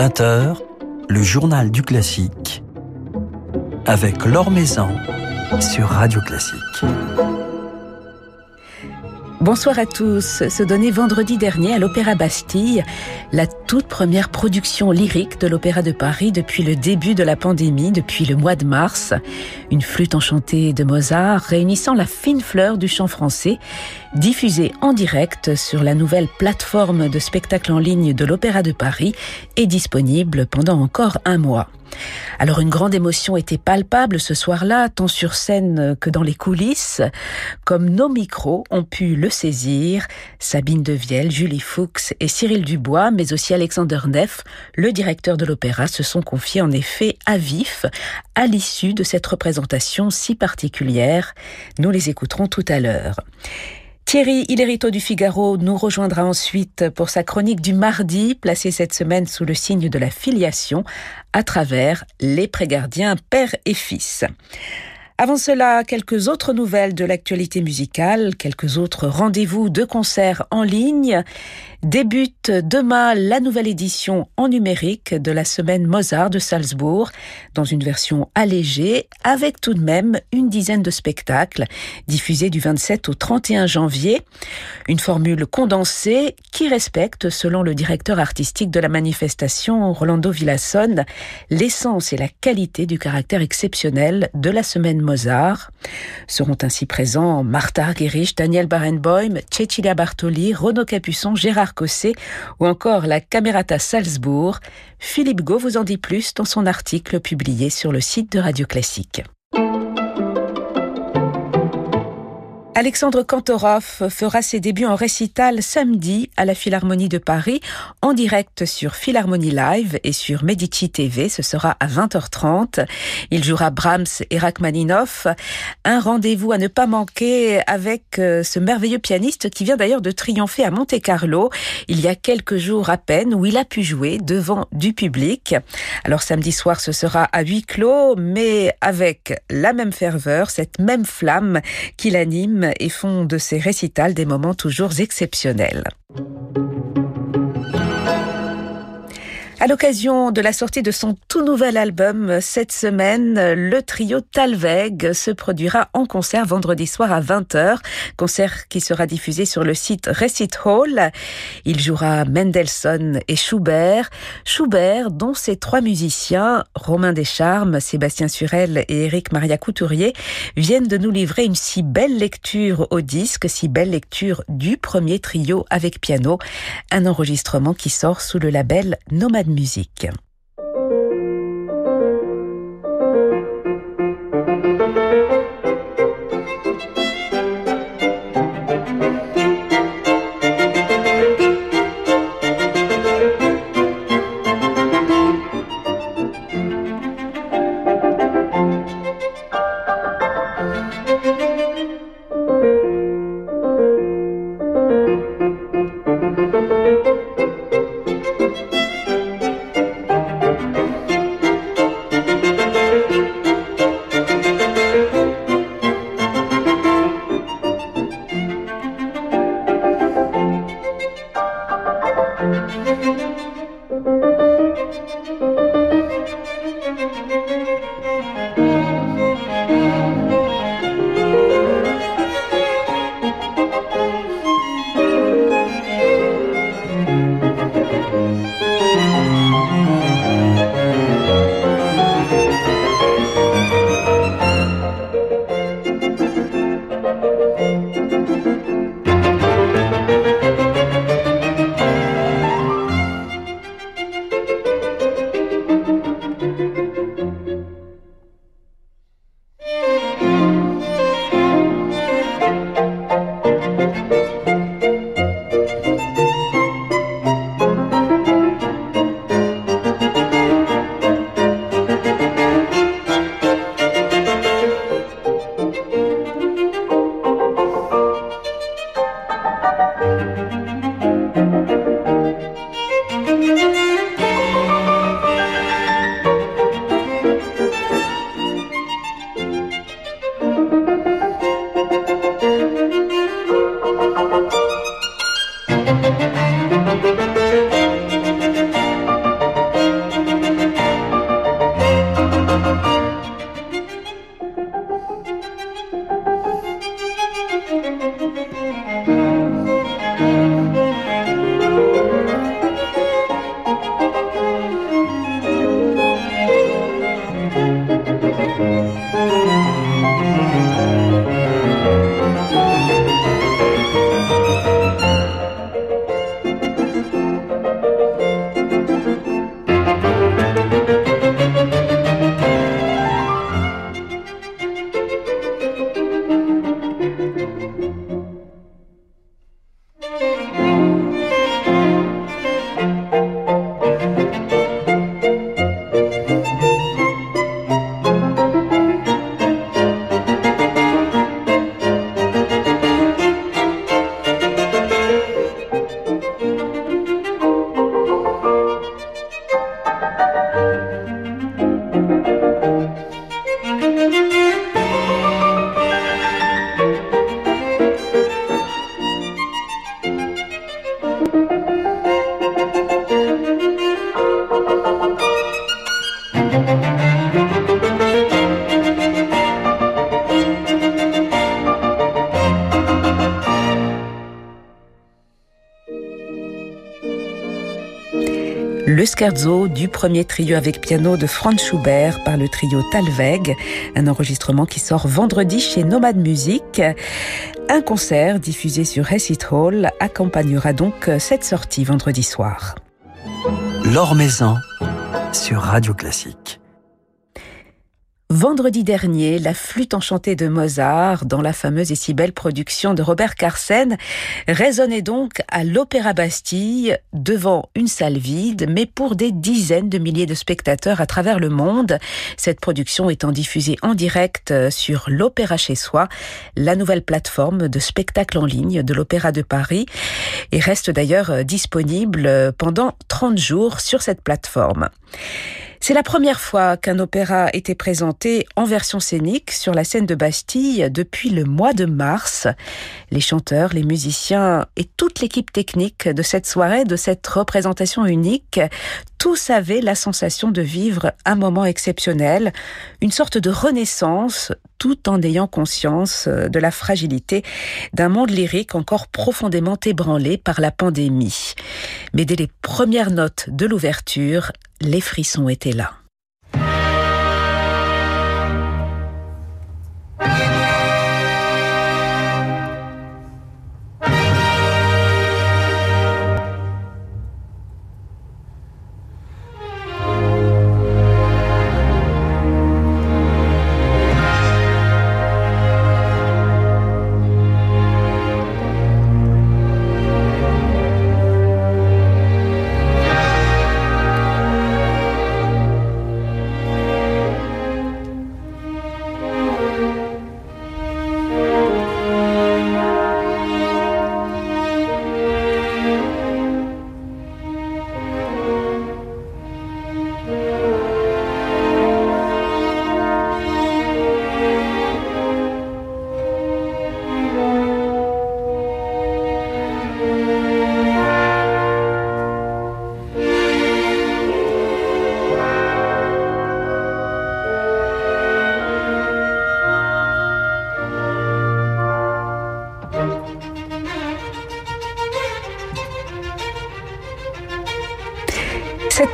20h, le journal du classique avec Laure Maison sur Radio Classique. Bonsoir à tous. Se donnait vendredi dernier à l'Opéra Bastille la toute première production lyrique de l'Opéra de Paris depuis le début de la pandémie, depuis le mois de mars. Une flûte enchantée de Mozart réunissant la fine fleur du chant français, diffusée en direct sur la nouvelle plateforme de spectacle en ligne de l'Opéra de Paris et disponible pendant encore un mois. Alors une grande émotion était palpable ce soir-là, tant sur scène que dans les coulisses. Comme nos micros ont pu le saisir, Sabine Devielle, Julie Fuchs et Cyril Dubois, mais aussi Alexander Neff, le directeur de l'opéra, se sont confiés en effet à vif à l'issue de cette représentation si particulière. Nous les écouterons tout à l'heure. Thierry Hillerito du Figaro nous rejoindra ensuite pour sa chronique du mardi, placée cette semaine sous le signe de la filiation, à travers les prégardiens père et fils. Avant cela, quelques autres nouvelles de l'actualité musicale, quelques autres rendez-vous de concerts en ligne débute demain la nouvelle édition en numérique de la semaine Mozart de Salzbourg, dans une version allégée, avec tout de même une dizaine de spectacles diffusés du 27 au 31 janvier. Une formule condensée qui respecte, selon le directeur artistique de la manifestation, Rolando Villasson, l'essence et la qualité du caractère exceptionnel de la semaine Mozart. Seront ainsi présents Martha Argerich, Daniel Barenboim, Cecilia Bartoli, Renaud Capuçon, Gérard ou encore la Camerata Salzbourg, Philippe Gau vous en dit plus dans son article publié sur le site de Radio Classique. Alexandre Kantorov fera ses débuts en récital samedi à la Philharmonie de Paris, en direct sur Philharmonie Live et sur Medici TV. Ce sera à 20h30. Il jouera Brahms et Rachmaninoff. Un rendez-vous à ne pas manquer avec euh, ce merveilleux pianiste qui vient d'ailleurs de triompher à Monte Carlo il y a quelques jours à peine où il a pu jouer devant du public. Alors samedi soir, ce sera à huis clos, mais avec la même ferveur, cette même flamme qui l'anime et font de ces récitals des moments toujours exceptionnels. À l'occasion de la sortie de son tout nouvel album cette semaine, le trio Talveg se produira en concert vendredi soir à 20h, concert qui sera diffusé sur le site Recit Hall. Il jouera Mendelssohn et Schubert. Schubert, dont ces trois musiciens, Romain Descharmes, Sébastien Surel et Éric Maria Couturier, viennent de nous livrer une si belle lecture au disque, si belle lecture du premier trio avec piano, un enregistrement qui sort sous le label Nomad musique. Música du premier trio avec piano de Franz Schubert par le trio Talweg, un enregistrement qui sort vendredi chez Nomad Music. Un concert diffusé sur Recit Hall accompagnera donc cette sortie vendredi soir. L'Or sur Radio Classique. Vendredi dernier, la flûte enchantée de Mozart, dans la fameuse et si belle production de Robert Carsen, résonnait donc à l'Opéra Bastille, devant une salle vide, mais pour des dizaines de milliers de spectateurs à travers le monde. Cette production étant diffusée en direct sur l'Opéra chez soi, la nouvelle plateforme de spectacle en ligne de l'Opéra de Paris, et reste d'ailleurs disponible pendant 30 jours sur cette plateforme. C'est la première fois qu'un opéra était présenté en version scénique sur la scène de Bastille depuis le mois de mars. Les chanteurs, les musiciens et toute l'équipe technique de cette soirée, de cette représentation unique, tous avaient la sensation de vivre un moment exceptionnel, une sorte de renaissance, tout en ayant conscience de la fragilité d'un monde lyrique encore profondément ébranlé par la pandémie. Mais dès les premières notes de l'ouverture, les frissons étaient là.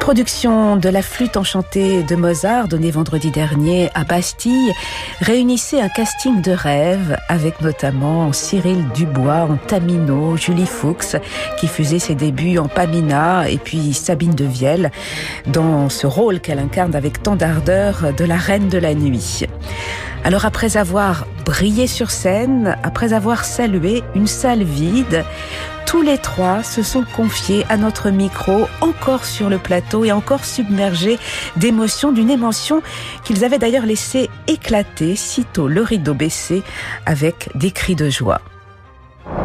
Production de la flûte enchantée de Mozart, donnée vendredi dernier à Bastille, réunissait un casting de rêve avec notamment Cyril Dubois en Tamino, Julie Fuchs qui faisait ses débuts en Pamina et puis Sabine de Vielle dans ce rôle qu'elle incarne avec tant d'ardeur de la reine de la nuit. Alors après avoir brillé sur scène, après avoir salué une salle vide, tous les trois se sont confiés à notre micro, encore sur le plateau et encore submergés d'émotions, d'une émotion qu'ils avaient d'ailleurs laissé éclater sitôt le rideau baissé avec des cris de joie.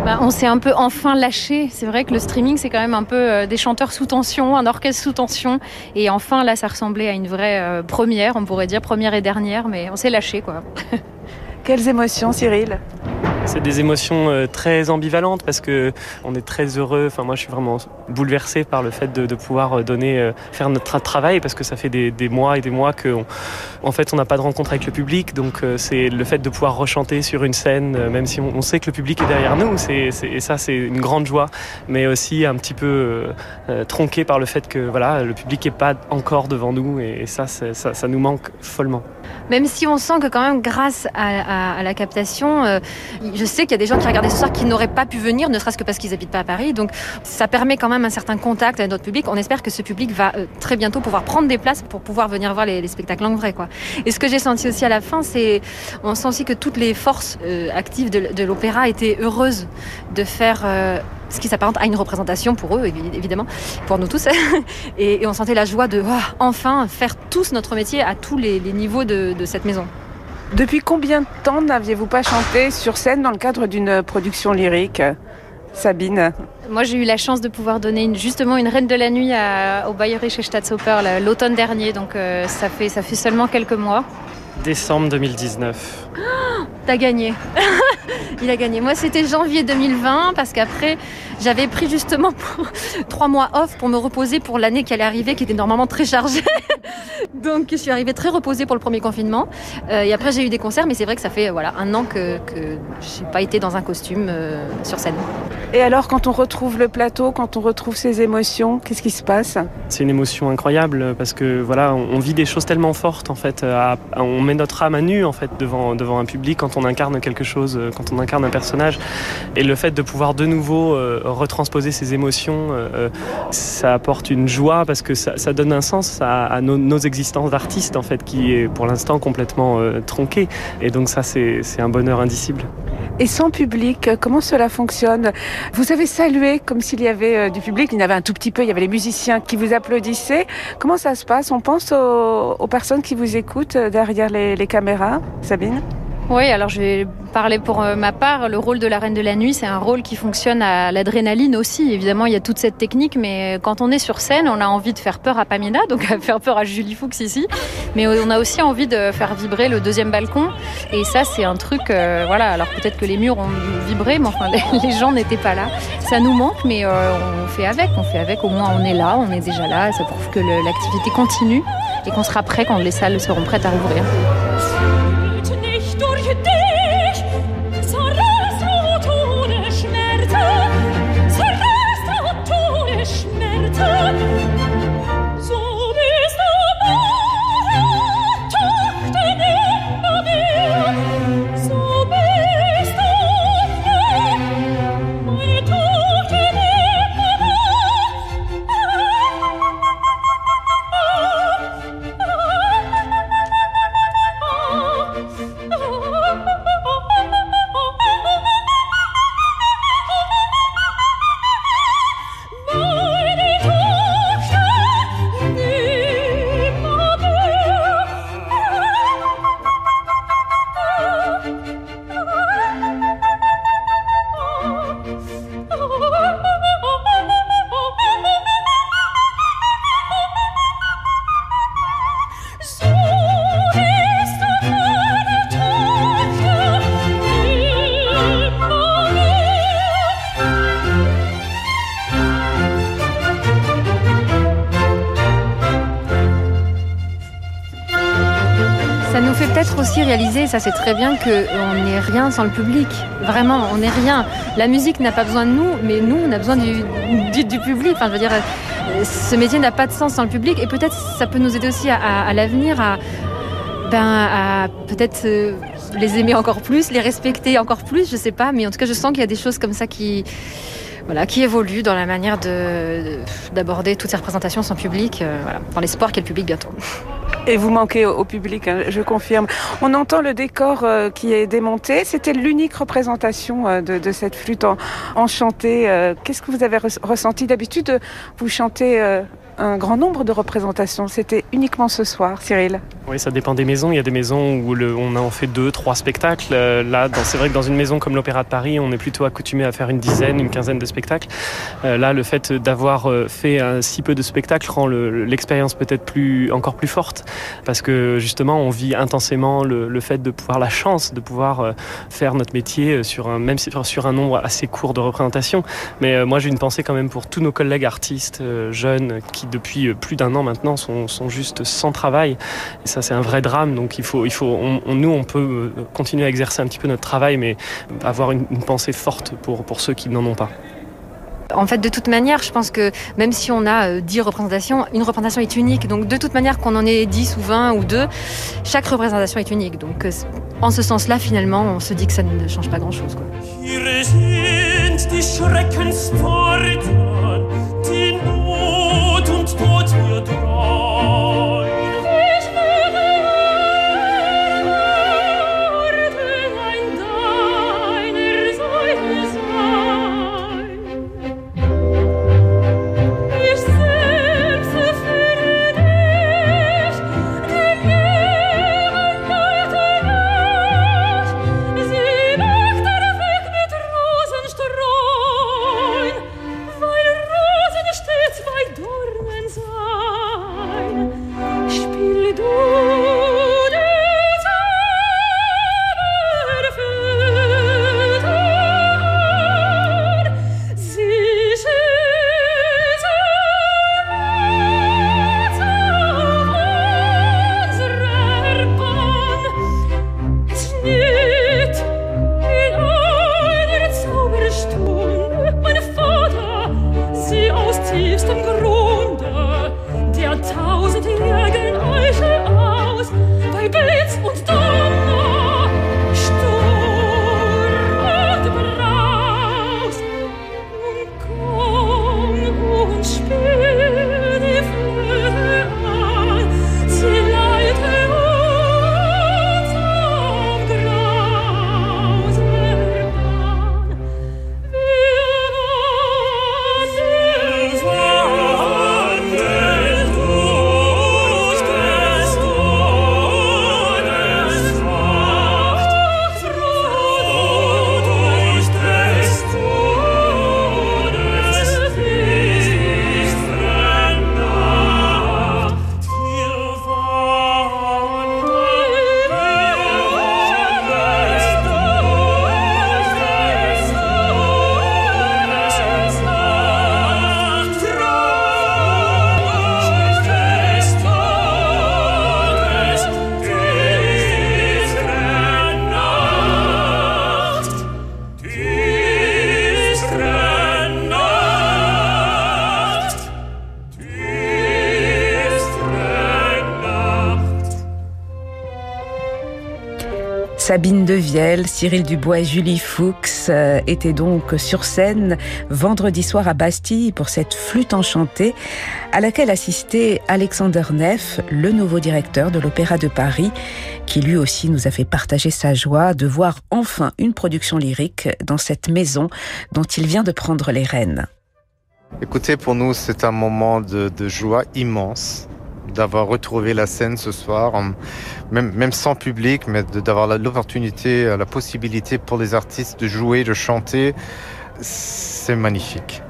Bah, on s'est un peu enfin lâché. C'est vrai que le streaming, c'est quand même un peu euh, des chanteurs sous tension, un orchestre sous tension. Et enfin, là, ça ressemblait à une vraie euh, première, on pourrait dire première et dernière, mais on s'est lâché, quoi. Quelles émotions, Cyril? C'est des émotions euh, très ambivalentes parce que on est très heureux. Enfin, moi, je suis vraiment bouleversé par le fait de, pouvoir euh, donner, euh, faire notre travail parce que ça fait des, mois et des mois que, en fait, on n'a pas de rencontre avec le public. Donc, c'est le fait de pouvoir rechanter sur une scène, même si on, sait que le public est derrière nous. C'est, et ça, c'est une grande joie, mais aussi un petit peu tronqué par le fait que voilà, le public n'est pas encore devant nous et, ça, ça, ça nous manque follement. Même si on sent que quand même, grâce à, la captation, euh, je sais qu'il y a des gens qui regardaient ce soir qui n'auraient pas pu venir, ne serait-ce que parce qu'ils habitent pas à Paris. Donc ça permet quand même un certain contact avec notre public. On espère que ce public va euh, très bientôt pouvoir prendre des places pour pouvoir venir voir les, spectacles en vrai. Quoi. Et ce que j'ai senti aussi à la fin, c'est on sent aussi que toutes les forces euh, actives de, l'opéra étaient heureuses de faire ce qui s'apparente à une représentation pour eux, évidemment, pour nous tous. et, on sentait la joie de enfin faire tous notre métier à tous les, niveaux de, cette maison. Depuis combien de temps n'aviez-vous pas chanté sur scène dans le cadre d'une production lyrique Sabine? Moi, j'ai eu la chance de pouvoir donner justement une Reine de la Nuit au Bayerische Staatsoper l'automne dernier, donc euh, ça, fait, ça fait seulement quelques mois. Décembre 2019. T'as gagné il a gagné. Moi, c'était janvier 2020 parce qu'après, j'avais pris justement pour trois mois off pour me reposer pour l'année qui allait arriver, qui était normalement très chargée. Donc, je suis arrivée très reposée pour le premier confinement. Euh, et après, j'ai eu des concerts, mais c'est vrai que ça fait voilà un an que, que je n'ai pas été dans un costume euh, sur scène. Et alors, quand on retrouve le plateau, quand on retrouve ses émotions, qu'est-ce qui se passe? C'est une émotion incroyable parce que voilà, on, vit des choses tellement fortes en fait. on met notre âme à nu en fait devant devant un public quand on incarne quelque chose, quand on incarne un personnage. Et le fait de pouvoir de nouveau euh, retransposer ces émotions, euh, ça apporte une joie parce que ça, donne un sens à, nos, existences d'artistes en fait, qui est pour l'instant complètement euh, tronquée. Et donc ça, c'est un bonheur indicible. Et sans public, comment cela fonctionne? Vous avez salué comme s'il y avait du public, il y en avait un tout petit peu, il y avait les musiciens qui vous applaudissaient. Comment ça se passe? On pense aux, personnes qui vous écoutent derrière les caméras, Sabine? Oui, alors je vais parler pour euh, ma part. Le rôle de la Reine de la Nuit, c'est un rôle qui fonctionne à l'adrénaline aussi. Évidemment, il y a toute cette technique, mais quand on est sur scène, on a envie de faire peur à Pamina, donc faire peur à Julie Fuchs ici. Mais on a aussi envie de faire vibrer le deuxième balcon. Et ça, c'est un truc, euh, voilà. Alors peut-être que les murs ont vibré, mais enfin, les, gens n'étaient pas là. Ça nous manque, mais euh, on fait avec. On fait avec. Au moins, on est là, on est déjà là. Ça prouve que l'activité continue et qu'on sera prêt quand les salles seront prêtes à rouvrir. Ça c'est très bien, qu'on n'est rien sans le public. Vraiment, on n'est rien. La musique n'a pas besoin de nous, mais nous, on a besoin du, du, public. Enfin, je veux dire, ce métier n'a pas de sens sans le public. Et peut-être ça peut nous aider aussi à, l'avenir, à, ben, à peut-être euh, les aimer encore plus, les respecter encore plus, je sais pas. Mais en tout cas, je sens qu'il y a des choses comme ça qui voilà, qui évoluent dans la manière d'aborder toutes ces représentations sans public, euh, voilà, dans l'espoir qu'il y ait le public bientôt. Et vous manquez au, public, hein, je confirme. On entend le décor euh, qui est démonté. C'était l'unique représentation euh, de, cette flûte enchantée. Euh, qu'est-ce que vous avez ressenti? D'habitude, vous chantez un grand nombre de représentations. C'était uniquement ce soir, Cyril. Oui, ça dépend des maisons. Il y a des maisons où le, on en fait deux, trois spectacles. Euh, là, c'est vrai que dans une maison comme l'Opéra de Paris, on est plutôt accoutumé à faire une dizaine, une quinzaine de spectacles. Euh, là, le fait d'avoir euh, fait un, si peu de spectacles rend l'expérience peut-être plus, encore plus forte, parce que justement, on vit intensément le, fait de pouvoir la chance de pouvoir faire notre métier sur un, même sur un nombre assez court de représentations. Mais moi, j'ai une pensée quand même pour tous nos collègues artistes jeunes qui depuis euh, plus d'un an maintenant sont, juste sans travail. Et ça, c'est un vrai drame. Donc, il faut, il faut, nous, on peut euh, continuer à exercer un petit peu notre travail, mais avoir une, pensée forte pour, pour ceux qui n'en ont pas. En fait, de toute manière, je pense que même si on a 10 euh, représentations, une représentation est unique. Donc, de toute manière, qu'on en ait 10 ou 20 ou 2, chaque représentation est unique. Donc, en ce sens-là, finalement, on se dit que ça ne change pas grand-chose. Sabine Devielle, Cyril Dubois et Julie Fuchs euh, étaient donc sur scène vendredi soir à Bastille pour cette flûte enchantée à laquelle assistait Alexander Neff, le nouveau directeur de l'Opéra de Paris, qui lui aussi nous a fait partager sa joie de voir enfin une production lyrique dans cette maison dont il vient de prendre les rênes. Écoutez, pour nous, c'est un moment de, de joie immense d'avoir retrouvé la scène ce soir, même, même sans public, mais d'avoir l'opportunité, euh, la possibilité pour les artistes de jouer, de chanter. C'est magnifique.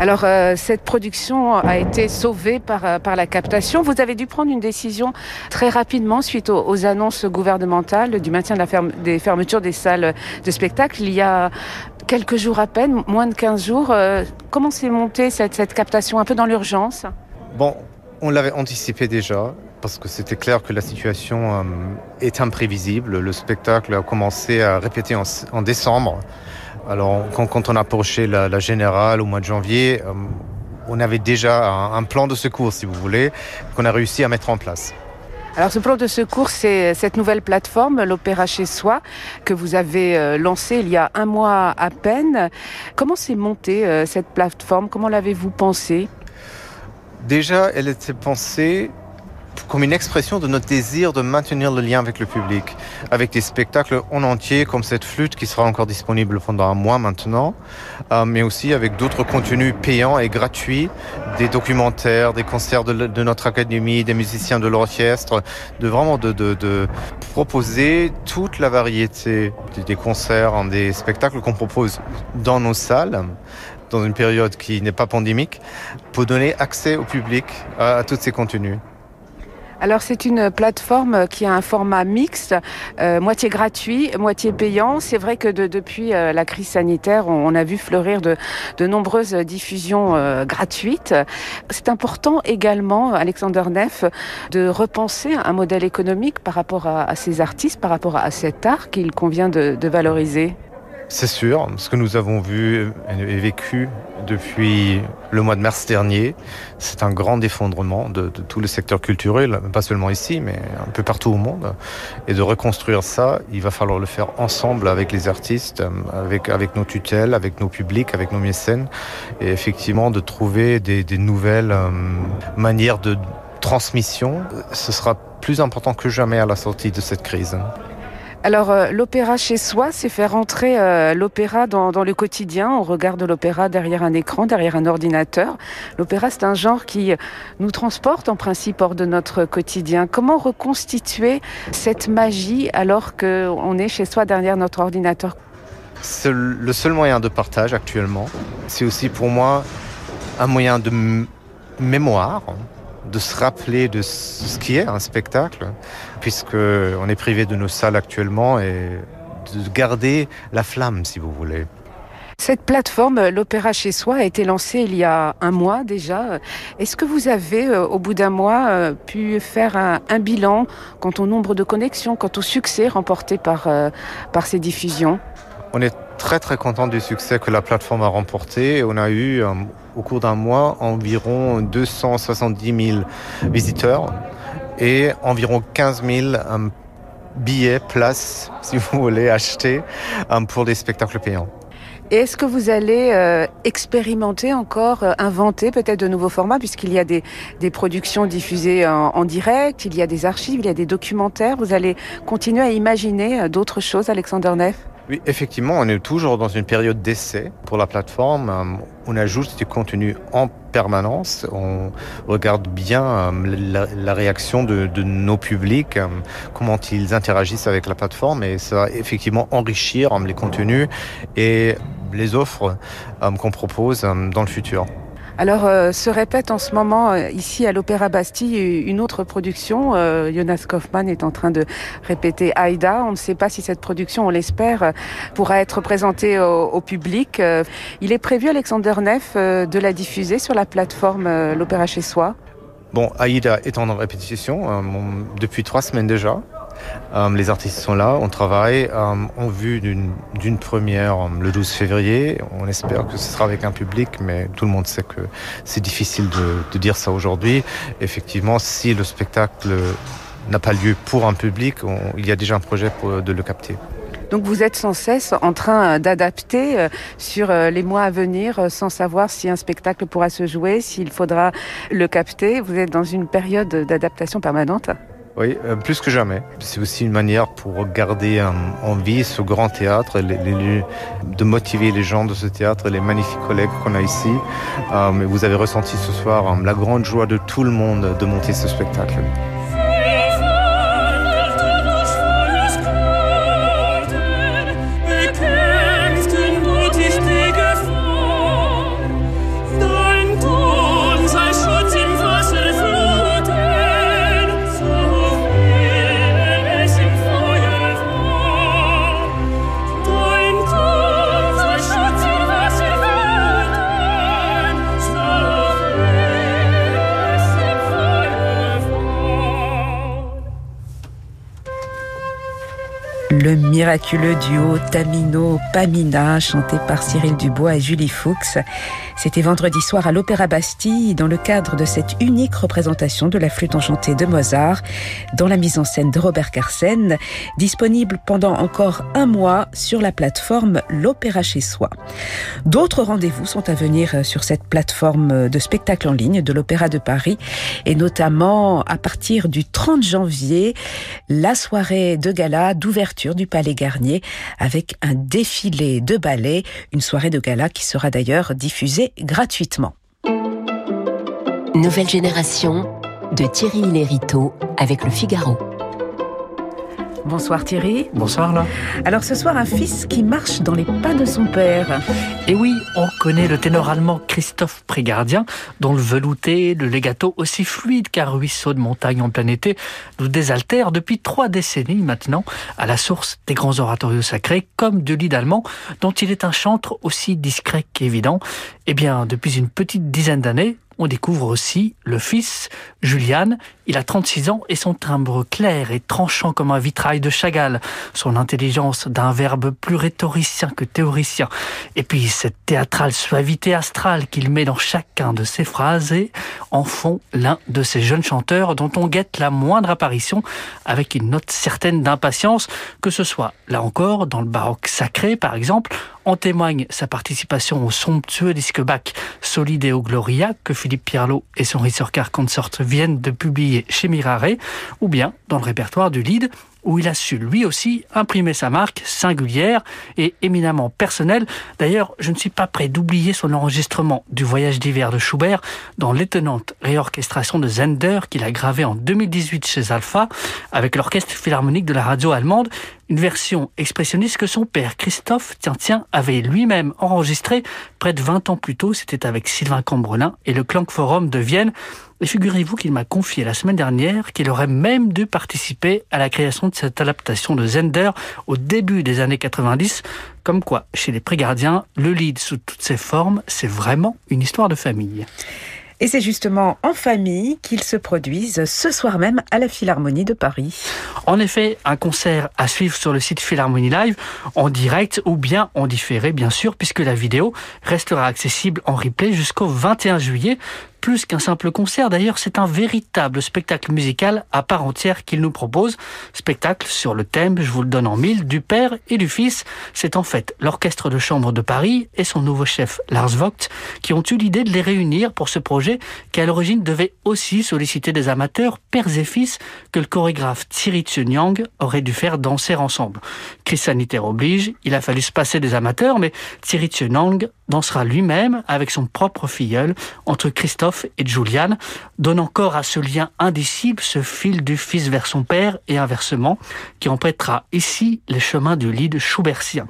Alors, euh, cette production a été sauvée par, euh, par la captation. Vous avez dû prendre une décision très rapidement suite aux, aux annonces gouvernementales du maintien de la ferme- des fermetures des salles de spectacle. Il y a quelques jours à peine, moins de 15 jours. Euh, comment s'est montée cette, cette captation? Un peu dans l'urgence? Bon, on l'avait anticipé déjà, parce que c'était clair que la situation euh, est imprévisible. Le spectacle a commencé à répéter en, décembre. Alors, quand, on approchait la, la générale au mois de janvier, euh, on avait déjà un, un plan de secours, si vous voulez, qu'on a réussi à mettre en place. Alors ce plan de secours, c'est cette nouvelle plateforme, l'Opéra chez soi, que vous avez euh, lancée il y a un mois à peine. Comment s'est montée cette plateforme? Comment l'avez-vous pensée? Déjà, elle était pensée comme une expression de notre désir de maintenir le lien avec le public, avec des spectacles en entier comme cette flûte qui sera encore disponible pendant un mois maintenant, euh, mais aussi avec d'autres contenus payants et gratuits, des documentaires, des concerts de, notre académie, des musiciens de l'orchestre, de vraiment de, proposer toute la variété des- concerts, des spectacles qu'on propose dans nos salles dans une période qui n'est pas pandémique, pour donner accès au public à, tous ces contenus. Alors c'est une plateforme qui a un format mixte, euh, moitié gratuit, moitié payant. C'est vrai que de- depuis euh, la crise sanitaire, on, a vu fleurir de, nombreuses diffusions euh, gratuites. C'est important également, Alexander Neff, de repenser un modèle économique par rapport à, ces artistes, par rapport à cet art qu'il convient de valoriser. C'est sûr, ce que nous avons vu et vécu depuis le mois de mars dernier, c'est un grand effondrement de, tout le secteur culturel, pas seulement ici, mais un peu partout au monde. Et de reconstruire ça, il va falloir le faire ensemble avec les artistes, avec, nos tutelles, avec nos publics, avec nos mécènes, et effectivement de trouver des, des nouvelles euh, manières de transmission. Ce sera plus important que jamais à la sortie de cette crise. Alors euh, l'opéra chez soi, c'est faire entrer euh, l'opéra dans, dans le quotidien. On regarde l'opéra derrière un écran, derrière un ordinateur. L'opéra, c'est un genre qui nous transporte en principe hors de notre quotidien. Comment reconstituer cette magie alors qu'on est chez soi derrière notre ordinateur? C'est le seul moyen de partage actuellement. C'est aussi pour moi un moyen de mémoire, de se rappeler de ce qui est un spectacle, puisque on est privé de nos salles actuellement et de garder la flamme, si vous voulez. Cette plateforme, l'Opéra chez soi, a été lancée il y a un mois déjà. Est-ce que vous avez, euh, au bout d'un mois, euh, pu faire un, un bilan quant au nombre de connexions, quant au succès remporté par, euh, par ces diffusions? On est très très content du succès que la plateforme a remporté. On a eu euh, au cours d'un mois environ 270 000 visiteurs et environ 15 000 euh, billets, places, si vous voulez, acheter euh, pour des spectacles payants. Est-ce que vous allez expérimenter encore, inventer peut-être de nouveaux formats, puisqu'il y a des, productions diffusées en, direct, il y a des archives, il y a des documentaires. Vous allez continuer à imaginer d'autres choses, Alexander Neff Oui, effectivement, on est toujours dans une période d'essai pour la plateforme. Euh, On ajoute du contenu en permanence. On regarde bien euh, la, réaction de, nos publics, euh, comment ils interagissent avec la plateforme et ça va effectivement enrichir les contenus et les offres qu'on propose dans le futur. Alors, euh, se répète en ce moment euh, ici à l'Opéra Bastille une autre production. Euh, Jonas Kaufmann est en train de répéter Aïda. On ne sait pas si cette production, on l'espère, pourra être présentée au, public. Il est prévu, Alexander Neff, de la diffuser sur la plateforme L'Opéra chez soi. Bon, Aïda est en répétition on- depuis trois semaines déjà. Euh, les artistes sont là, on travaille euh, en vue d'une première euh, le 12 février. On espère que ce sera avec un public, mais tout le monde sait que c'est difficile de, dire ça aujourd'hui. Effectivement, si le spectacle n'a pas lieu pour un public, il y a déjà un projet pour, de le capter. Donc vous êtes sans cesse en train d'adapter sur les mois à venir sans savoir si un spectacle pourra se jouer, s'il faudra le capter. Vous êtes dans une période d'adaptation permanente. Oui, euh, plus que jamais. C'est aussi une manière pour garder en vie ce grand théâtre, de motiver les gens de ce théâtre, les magnifiques collègues qu'on a ici. Euh, vous avez ressenti ce soir euh, la grande joie de tout le monde de monter ce spectacle. Le miraculeux duo Tamino-Pamina, chanté par Cyril Dubois et Julie Fuchs. C'était vendredi soir à l'Opéra Bastille, dans le cadre de cette unique représentation de la flûte enchantée de Mozart, dans la mise en scène de Robert Carsen, disponible pendant encore un mois sur la plateforme L'Opéra chez soi. D'autres rendez-vous sont à venir sur cette plateforme de spectacle en ligne de l'Opéra de Paris, et notamment à partir du 30 janvier, la soirée de gala d'ouverture du Palais Garnier avec un défilé de ballet, une soirée de gala qui sera d'ailleurs diffusée gratuitement. Nouvelle génération de Thierry Lériteau avec le Figaro. Bonsoir Thierry. Bonsoir là. Alors ce soir, un fils qui marche dans les pas de son père. Et oui, on connaît le ténor allemand Christophe Prégardien, dont le velouté, le legato aussi fluide qu'un ruisseau de montagne en plein été, nous désaltère depuis trois décennies maintenant, à la source des grands oratorios sacrés, comme de l'île allemand, dont il est un chantre aussi discret qu'évident. Eh bien, depuis une petite dizaine d'années, on découvre aussi le fils, Julian. Il a 36 ans et son timbre clair et tranchant comme un vitrail de Chagall. Son intelligence d'un verbe plus rhétoricien que théoricien. Et puis cette théâtrale suavité astrale qu'il met dans chacun de ses phrases et en font l'un de ces jeunes chanteurs dont on guette la moindre apparition avec une note certaine d'impatience, que ce soit là encore dans le baroque sacré par exemple, en témoigne sa participation au somptueux disque Bach Solideo Gloria que Philippe Pierlot et son Risorcar Consort viennent de publier chez Mirare, ou bien dans le répertoire du Lied où il a su lui aussi imprimer sa marque singulière et éminemment personnelle. D'ailleurs, je ne suis pas prêt d'oublier son enregistrement du voyage d'hiver de Schubert dans l'étonnante réorchestration de Zender qu'il a gravé en 2018 chez Alpha avec l'orchestre philharmonique de la radio allemande, une version expressionniste que son père Christophe tiens tiens avait lui-même enregistré près de 20 ans plus tôt, c'était avec Sylvain Cambrelin et le Klangforum de Vienne. Et figurez-vous qu'il m'a confié la semaine dernière qu'il aurait même dû participer à la création de cette adaptation de Zender au début des années 90. Comme quoi, chez les Prégardiens, le lead sous toutes ses formes, c'est vraiment une histoire de famille. Et c'est justement en famille qu'ils se produisent ce soir même à la Philharmonie de Paris. En effet, un concert à suivre sur le site Philharmonie Live en direct ou bien en différé, bien sûr, puisque la vidéo restera accessible en replay jusqu'au 21 juillet plus qu'un simple concert. D'ailleurs, c'est un véritable spectacle musical à part entière qu'il nous propose. Spectacle sur le thème, je vous le donne en mille, du père et du fils. C'est en fait l'orchestre de chambre de Paris et son nouveau chef Lars Vogt qui ont eu l'idée de les réunir pour ce projet qui à l'origine devait aussi solliciter des amateurs, pères et fils, que le chorégraphe Thierry Tsunyang aurait dû faire danser ensemble. Crise sanitaire oblige, il a fallu se passer des amateurs, mais Thierry Tsunyang dansera lui-même avec son propre filleul entre Christophe et Julian, donnant corps à ce lien indicible, ce fil du fils vers son père et inversement, qui empêtera ici les chemins du de Schubertien.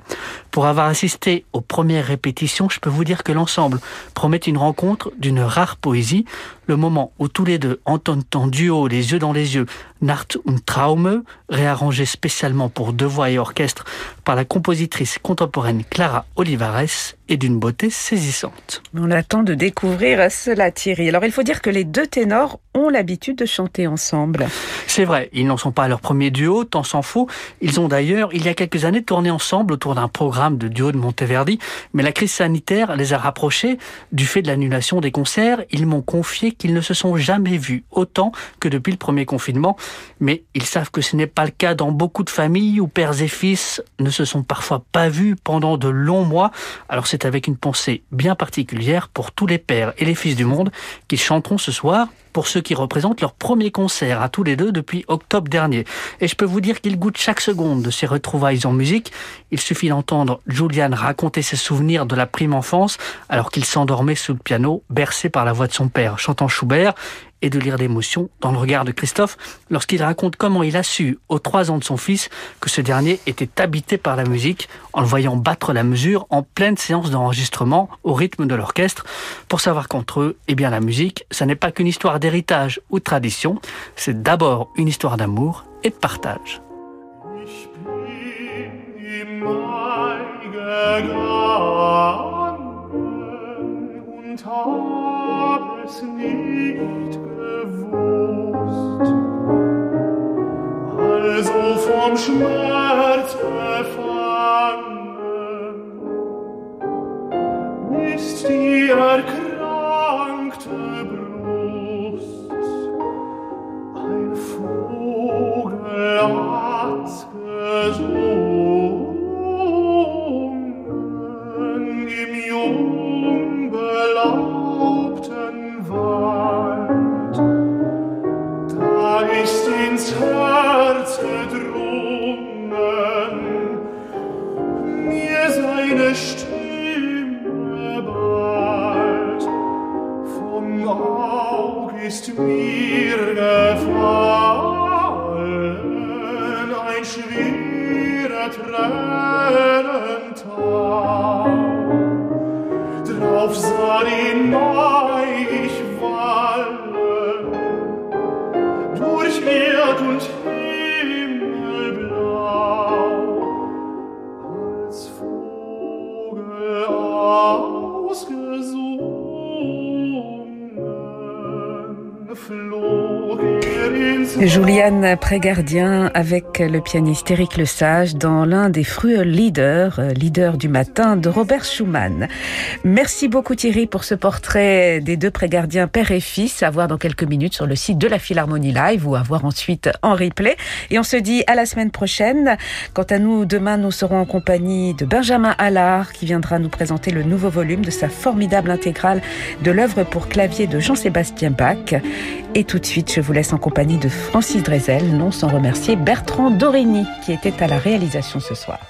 Pour avoir assisté aux premières répétitions, je peux vous dire que l'ensemble promet une rencontre d'une rare poésie, le moment où tous les deux entonnent en duo, les yeux dans les yeux, Nacht und Traume, réarrangé spécialement pour deux voix et orchestre par la compositrice contemporaine Clara Olivares, est d'une beauté saisissante. On attend de découvrir cela, Thierry. Alors, il faut dire que les deux ténors ont l'habitude de chanter ensemble. C'est vrai, ils n'en sont pas à leur premier duo, tant s'en faut. Ils ont d'ailleurs, il y a quelques années, tourné ensemble autour d'un programme de duo de Monteverdi, mais la crise sanitaire les a rapprochés du fait de l'annulation des concerts. Ils m'ont confié qu'ils ne se sont jamais vus autant que depuis le premier confinement, mais ils savent que ce n'est pas le cas dans beaucoup de familles où pères et fils ne se sont parfois pas vus pendant de longs mois. Alors c'est avec une pensée bien particulière pour tous les pères et les fils du monde qu'ils chanteront ce soir pour ceux qui représentent leur premier concert à tous les deux depuis octobre dernier. Et je peux vous dire qu'ils goûtent chaque seconde de ces retrouvailles en musique. Il suffit d'entendre Julian raconter ses souvenirs de la prime enfance alors qu'il s'endormait sous le piano, bercé par la voix de son père, chantant Schubert et de lire l'émotion dans le regard de Christophe lorsqu'il raconte comment il a su, aux trois ans de son fils, que ce dernier était habité par la musique en le voyant battre la mesure en pleine séance d'enregistrement au rythme de l'orchestre pour savoir qu'entre eux, eh bien la musique, ça n'est pas qu'une histoire d'héritage ou de tradition, c'est d'abord une histoire d'amour et de partage. Also vom Schmerz befangen Drauf sah den Mai ich Juliane Prégardien avec le pianiste Éric Lesage dans l'un des fruits leaders, euh, leader du matin de Robert Schumann. Merci beaucoup Thierry pour ce portrait des deux Prégardiens père et fils à voir dans quelques minutes sur le site de la Philharmonie Live ou à voir ensuite en replay. Et on se dit à la semaine prochaine. Quant à nous, demain nous serons en compagnie de Benjamin Allard qui viendra nous présenter le nouveau volume de sa formidable intégrale de l'œuvre pour clavier de Jean-Sébastien Bach. Et tout de suite, je vous laisse en compagnie de Francis Drezel, non sans remercier Bertrand Dorigny qui était à la réalisation ce soir.